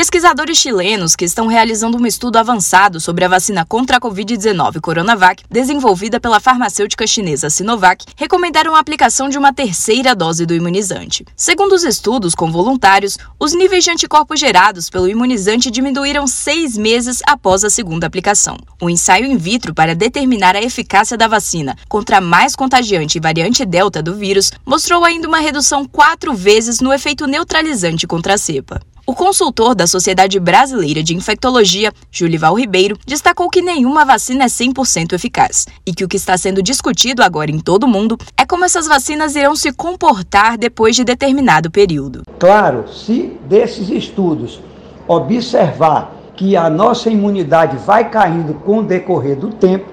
Pesquisadores chilenos que estão realizando um estudo avançado sobre a vacina contra a Covid-19 Coronavac, desenvolvida pela farmacêutica chinesa Sinovac, recomendaram a aplicação de uma terceira dose do imunizante. Segundo os estudos com voluntários, os níveis de anticorpos gerados pelo imunizante diminuíram seis meses após a segunda aplicação. O ensaio in vitro para determinar a eficácia da vacina contra a mais contagiante variante Delta do vírus mostrou ainda uma redução quatro vezes no efeito neutralizante contra a cepa. O consultor da Sociedade Brasileira de Infectologia, Julival Ribeiro, destacou que nenhuma vacina é 100% eficaz e que o que está sendo discutido agora em todo o mundo é como essas vacinas irão se comportar depois de determinado período. Claro, se desses estudos observar que a nossa imunidade vai caindo com o decorrer do tempo,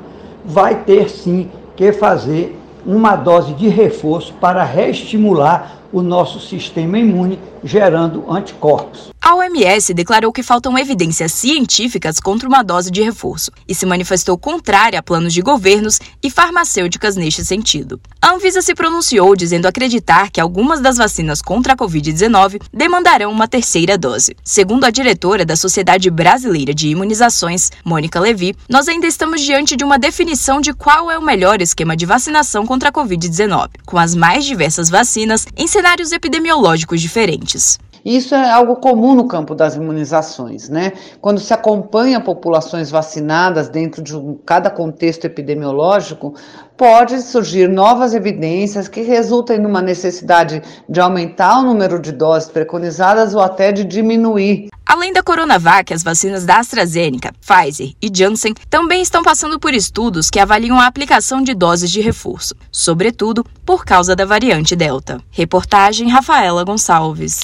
vai ter sim que fazer uma dose de reforço para reestimular o nosso sistema imune, gerando anticorpos. A OMS declarou que faltam evidências científicas contra uma dose de reforço e se manifestou contrária a planos de governos e farmacêuticas neste sentido. A Anvisa se pronunciou dizendo acreditar que algumas das vacinas contra a Covid-19 demandarão uma terceira dose. Segundo a diretora da Sociedade Brasileira de Imunizações, Mônica Levi, nós ainda estamos diante de uma definição de qual é o melhor esquema de vacinação contra a Covid-19, com as mais diversas vacinas em cenários epidemiológicos diferentes. Isso é algo comum no campo das imunizações, né? Quando se acompanha populações vacinadas dentro de um, cada contexto epidemiológico, pode surgir novas evidências que resultem numa necessidade de aumentar o número de doses preconizadas ou até de diminuir. Além da Coronavac, as vacinas da AstraZeneca, Pfizer e Janssen também estão passando por estudos que avaliam a aplicação de doses de reforço, sobretudo por causa da variante Delta. Reportagem Rafaela Gonçalves.